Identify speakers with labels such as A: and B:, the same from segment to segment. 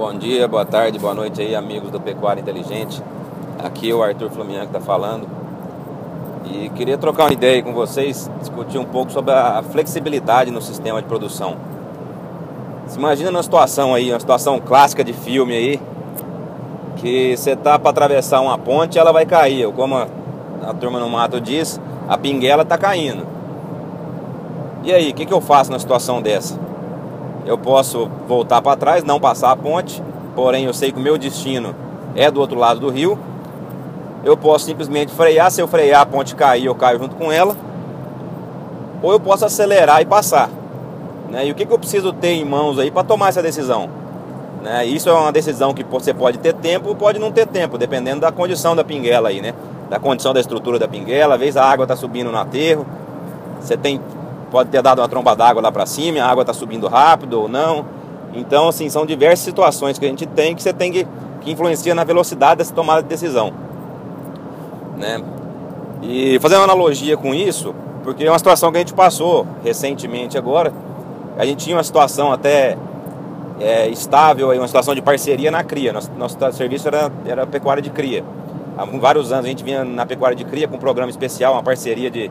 A: Bom dia, boa tarde, boa noite aí, amigos do Pecuária Inteligente. Aqui é o Arthur Flamian que está falando. E queria trocar uma ideia com vocês, discutir um pouco sobre a flexibilidade no sistema de produção. Se imagina uma situação aí, uma situação clássica de filme aí, que você tá para atravessar uma ponte, ela vai cair. Ou como a, a turma no mato diz, a pinguela tá caindo. E aí, o que, que eu faço na situação dessa? Eu posso voltar para trás, não passar a ponte, porém eu sei que o meu destino é do outro lado do rio. Eu posso simplesmente frear, se eu frear a ponte cair, eu caio junto com ela. Ou eu posso acelerar e passar. Né? E o que, que eu preciso ter em mãos aí para tomar essa decisão? Né? Isso é uma decisão que você pode ter tempo ou pode não ter tempo, dependendo da condição da pinguela aí, né? Da condição da estrutura da pinguela, às vezes a água está subindo no aterro, você tem pode ter dado uma tromba d'água lá para cima, a água está subindo rápido ou não. Então, assim, são diversas situações que a gente tem que você tem que, que influencia na velocidade dessa tomada de decisão. Né? E fazendo uma analogia com isso, porque é uma situação que a gente passou recentemente agora, a gente tinha uma situação até é, estável, uma situação de parceria na cria. Nosso, nosso serviço era, era pecuária de cria. Há vários anos a gente vinha na pecuária de cria com um programa especial, uma parceria de,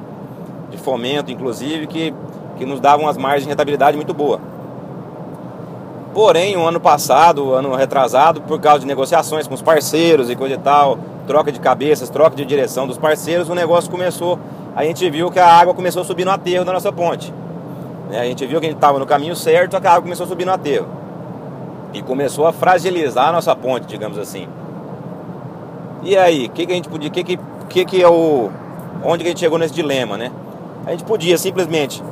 A: de fomento, inclusive, que, que nos davam umas margens de rentabilidade muito boa. Porém, o ano passado, ano retrasado, por causa de negociações com os parceiros e coisa e tal, troca de cabeças, troca de direção dos parceiros, o negócio começou. A gente viu que a água começou a subir no aterro da nossa ponte. Né, a gente viu que a gente estava no caminho certo, a água começou a subir no aterro. E começou a fragilizar a nossa ponte, digamos assim. E aí, o que, que a gente podia. Que, que, que, que é o. Onde que a gente chegou nesse dilema, né? A gente podia simplesmente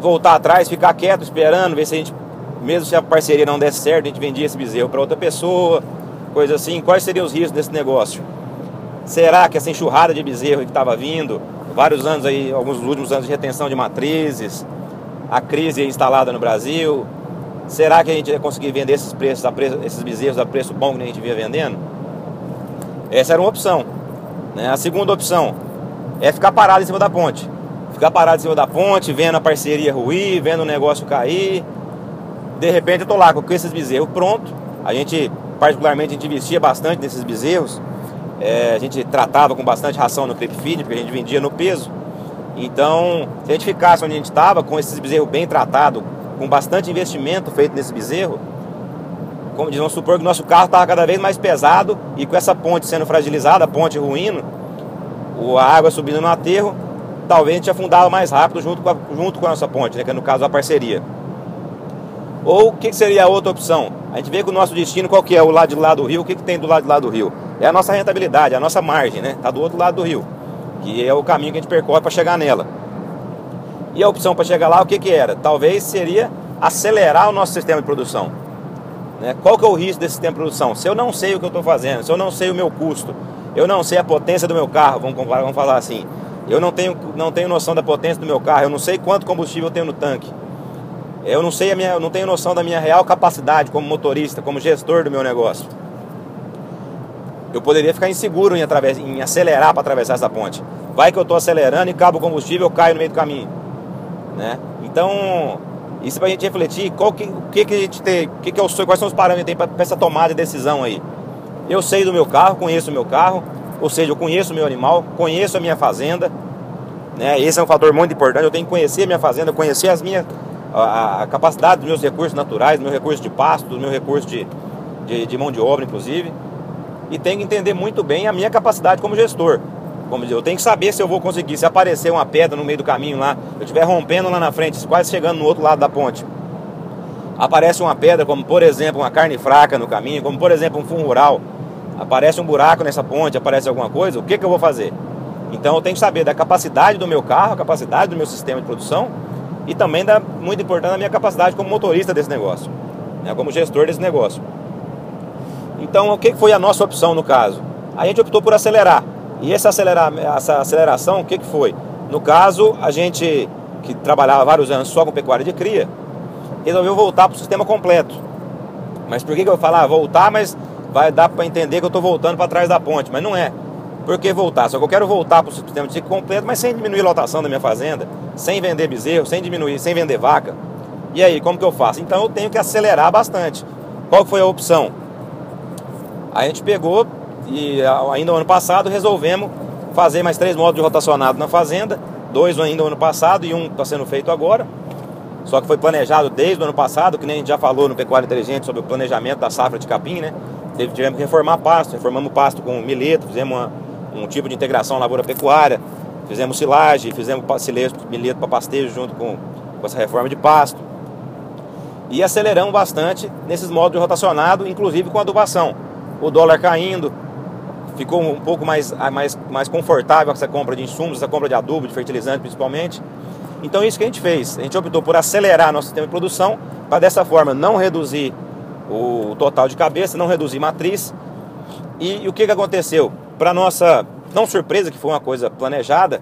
A: voltar atrás, ficar quieto, esperando, ver se a gente, mesmo se a parceria não desse certo, a gente vendia esse bezerro para outra pessoa, coisa assim. Quais seriam os riscos desse negócio? Será que essa enxurrada de bezerro que estava vindo, vários anos aí, alguns últimos anos de retenção de matrizes, a crise instalada no Brasil, será que a gente ia conseguir vender esses preços, preço, esses bezerros a preço bom que a gente via vendendo? Essa era uma opção. Né? A segunda opção, é ficar parado em cima da ponte. Ficar parado em cima da ponte, vendo a parceria ruir, vendo o negócio cair. De repente eu tô lá com esses bezerros pronto. A gente, particularmente, a gente investia bastante nesses bezerros. É, a gente tratava com bastante ração no creep feed, porque a gente vendia no peso. Então, se a gente ficasse onde a gente estava, com esses bezerros bem tratados, com bastante investimento feito nesse bezerro, como diz, vamos supor que o nosso carro estava cada vez mais pesado e com essa ponte sendo fragilizada, a ponte ruindo, a água subindo no aterro, talvez a gente afundava mais rápido junto com a, junto com a nossa ponte, né, que é no caso a parceria. Ou o que seria a outra opção? A gente vê que o nosso destino, qual que é o lado de lá do rio, o que, que tem do lado de lá do rio? É a nossa rentabilidade, é a nossa margem, né? Está do outro lado do rio, que é o caminho que a gente percorre para chegar nela. E a opção para chegar lá, o que, que era? Talvez seria acelerar o nosso sistema de produção. Né? Qual que é o risco desse sistema de produção? Se eu não sei o que eu estou fazendo, se eu não sei o meu custo, eu não sei a potência do meu carro, vamos, vamos falar assim. Eu não tenho, não tenho noção da potência do meu carro, eu não sei quanto combustível eu tenho no tanque. Eu não sei a minha, eu não tenho noção da minha real capacidade como motorista, como gestor do meu negócio. Eu poderia ficar inseguro em, através, em acelerar para atravessar essa ponte. Vai que eu estou acelerando e acaba o combustível, eu caio no meio do caminho. Né? Então, isso para a gente refletir, qual que, o que, que a gente tem, que que é o, quais são os parâmetros para essa tomada de decisão aí. Eu sei do meu carro, conheço o meu carro, ou seja, eu conheço o meu animal, conheço a minha fazenda. Né? Esse é um fator muito importante. Eu tenho que conhecer a minha fazenda, conhecer as minhas, a, a capacidade dos meus recursos naturais, dos meus recursos de pasto, dos meus recursos de, de, de, mão de obra, inclusive. E tenho que entender muito bem a minha capacidade como gestor. Como dizer, eu tenho que saber se eu vou conseguir, se aparecer uma pedra no meio do caminho lá, eu estiver rompendo lá na frente, quase chegando no outro lado da ponte. Aparece uma pedra, como por exemplo uma carne fraca no caminho, como por exemplo um fundo rural aparece um buraco nessa ponte, aparece alguma coisa, o que, que eu vou fazer? Então eu tenho que saber da capacidade do meu carro, a capacidade do meu sistema de produção e também da, muito importante, a minha capacidade como motorista desse negócio, né, como gestor desse negócio. Então o que foi a nossa opção no caso? A gente optou por acelerar. E essa, acelerar, essa aceleração, o que, que foi? No caso, a gente que trabalhava vários anos só com pecuária de cria, resolveu voltar para o sistema completo. Mas por que, que eu falar voltar, mas vai dar para entender que eu estou voltando para trás da ponte, mas não é. Por que voltar? Só que eu quero voltar para o sistema de ciclo completo, mas sem diminuir a lotação da minha fazenda, sem vender bezerro, sem diminuir, sem vender vaca. E aí, como que eu faço? Então eu tenho que acelerar bastante. qual foi a opção? A gente pegou e ainda no ano passado resolvemos fazer mais três modos de rotacionado na fazenda, dois ainda no ano passado e um está sendo feito agora. Só que foi planejado desde o ano passado, que nem a gente já falou no Pecuário Inteligente sobre o planejamento da safra de capim, né? Tivemos que reformar pasto, reformamos pasto com milheto, fizemos uma, um tipo de integração lavoura-pecuária, fizemos silagem, fizemos milheto para pastejo junto com, com essa reforma de pasto. E aceleramos bastante nesses modos de rotacionado, inclusive com adubação. O dólar caindo, ficou um pouco mais, mais, mais confortável essa compra de insumos, essa compra de adubo, de fertilizante principalmente. Então isso que a gente fez. A gente optou por acelerar nosso sistema de produção para dessa forma não reduzir o total de cabeça, não reduzir matriz. E, e o que, que aconteceu? Para nossa não surpresa, que foi uma coisa planejada,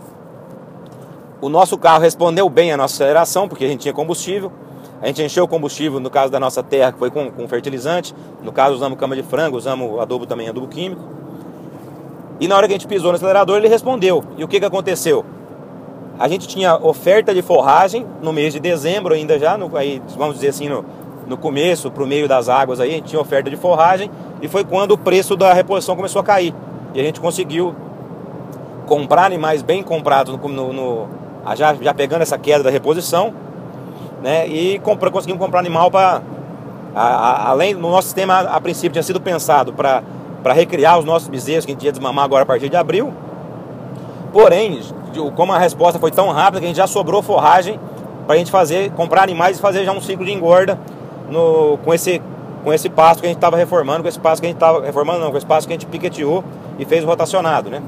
A: o nosso carro respondeu bem à nossa aceleração, porque a gente tinha combustível. A gente encheu o combustível, no caso da nossa terra, que foi com, com fertilizante. No caso, usamos cama de frango, usamos adubo também, adubo químico. E na hora que a gente pisou no acelerador, ele respondeu. E o que, que aconteceu? A gente tinha oferta de forragem no mês de dezembro ainda já, no, aí, vamos dizer assim, no, no começo, para o meio das águas aí, a gente tinha oferta de forragem e foi quando o preço da reposição começou a cair. E a gente conseguiu comprar animais bem comprados no, no, no já, já pegando essa queda da reposição, né? E compra, conseguimos comprar animal para além do nosso sistema a princípio tinha sido pensado para para recriar os nossos bezerros que a gente ia desmamar agora a partir de abril. Porém, como a resposta foi tão rápida que a gente já sobrou forragem para a gente fazer, comprar animais e fazer já um ciclo de engorda no, com, esse, com esse pasto que a gente estava reformando, com esse pasto que a gente estava reformando não, com esse pasto que a gente piqueteou e fez rotacionado, né?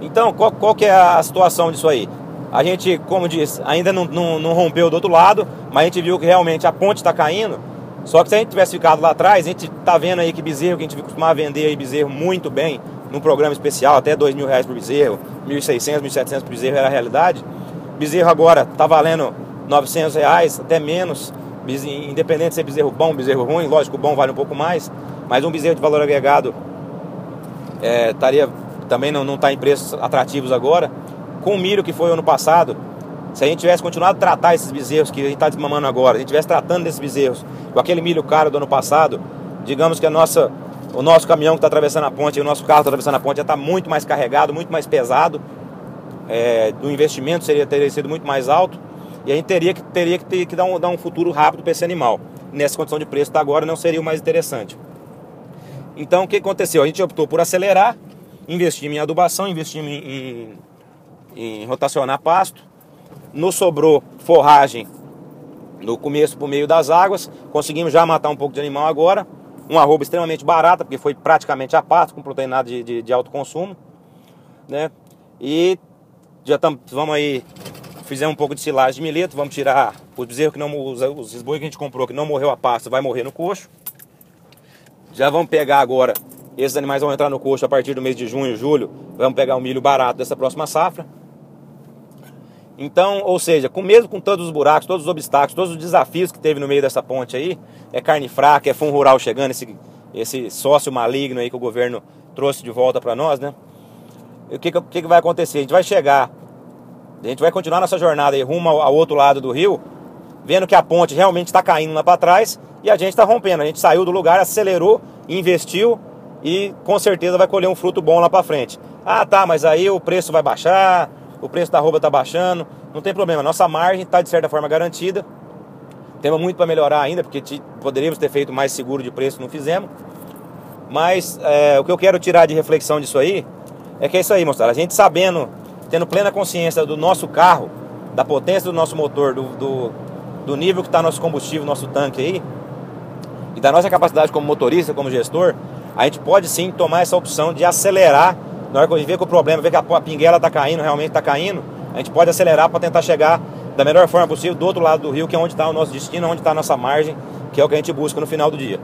A: Então, qual, qual que é a situação disso aí? A gente, como disse, ainda não, não, não rompeu do outro lado, mas a gente viu que realmente a ponte está caindo. Só que se a gente tivesse ficado lá atrás, a gente tá vendo aí que bezerro, que a gente costumava vender aí bezerro muito bem, num programa especial, até dois mil reais por bezerro, 1.600, 1.700 por bezerro era a realidade. Bezerro agora tá valendo 900 reais, até menos, independente de ser bezerro bom, bezerro ruim, lógico, bom vale um pouco mais, mas um bezerro de valor agregado é, estaria, também não está em preços atrativos agora. Com o milho que foi ano passado, se a gente tivesse continuado a tratar esses bezerros que a gente está desmamando agora, se a gente estivesse tratando desses bezerros com aquele milho caro do ano passado, digamos que a nossa o nosso caminhão que está atravessando a ponte, o nosso carro está atravessando a ponte, já está muito mais carregado, muito mais pesado. É, do investimento seria teria sido muito mais alto e a gente teria que, teria que, ter, que dar, um, dar um futuro rápido para esse animal. Nessa condição de preço está agora não seria o mais interessante. Então o que aconteceu? A gente optou por acelerar, investimos em adubação, investimos em, em, em rotacionar pasto, nos sobrou forragem no começo o meio das águas, conseguimos já matar um pouco de animal agora uma arroba extremamente barata, porque foi praticamente a pasto, com proteína de, de, de, alto consumo, né? E já estamos, vamos aí, fizemos um pouco de silagem de milheto, vamos tirar os bezerros que não, os, os boi que a gente comprou que não morreu a pasto, vai morrer no coxo. Já vamos pegar agora, esses animais vão entrar no coxo a partir do mês de junho, julho, vamos pegar o milho barato dessa próxima safra. Então, ou seja, com mesmo com todos os buracos, todos os obstáculos, todos os desafios que teve no meio dessa ponte aí, é carne fraca, é fundo rural chegando, esse, esse sócio maligno aí que o governo trouxe de volta para nós, né? O que, que, que vai acontecer? A gente vai chegar, a gente vai continuar nossa jornada aí rumo ao, ao outro lado do rio, vendo que a ponte realmente está caindo lá para trás e a gente está rompendo. A gente saiu do lugar, acelerou, investiu e com certeza vai colher um fruto bom lá para frente. Ah, tá, mas aí o preço vai baixar, o preço da roupa está baixando, não tem problema, nossa margem está de certa forma garantida. Temos muito para melhorar ainda, porque poderíamos ter feito mais seguro de preço, não fizemos. Mas é, o que eu quero tirar de reflexão disso aí é que é isso aí, moçada. A gente sabendo, tendo plena consciência do nosso carro, da potência do nosso motor, do, do, do nível que está nosso combustível, nosso tanque aí, e da nossa capacidade como motorista, como gestor, a gente pode sim tomar essa opção de acelerar na hora que gente vê que o problema, vê que a pinguela está caindo, realmente está caindo, a gente pode acelerar para tentar chegar da melhor forma possível do outro lado do rio, que é onde está o nosso destino, onde está a nossa margem, que é o que a gente busca no final do dia.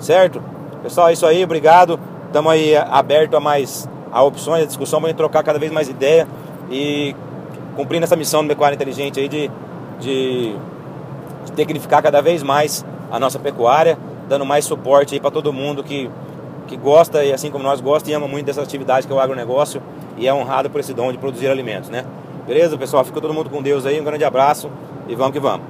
A: Certo? Pessoal, é isso aí, obrigado. Estamos aí aberto a mais a opções, a discussão, para trocar cada vez mais ideia e cumprindo essa missão do Pecuária Inteligente aí de, de, de tecnificar cada vez mais a nossa pecuária, dando mais suporte aí para todo mundo que que gosta e assim como nós gosta e ama muito dessa atividade que é o agronegócio e é honrado por esse dom de produzir alimentos, né? Beleza, pessoal? Fica todo mundo com Deus aí, um grande abraço e vamos que vamos.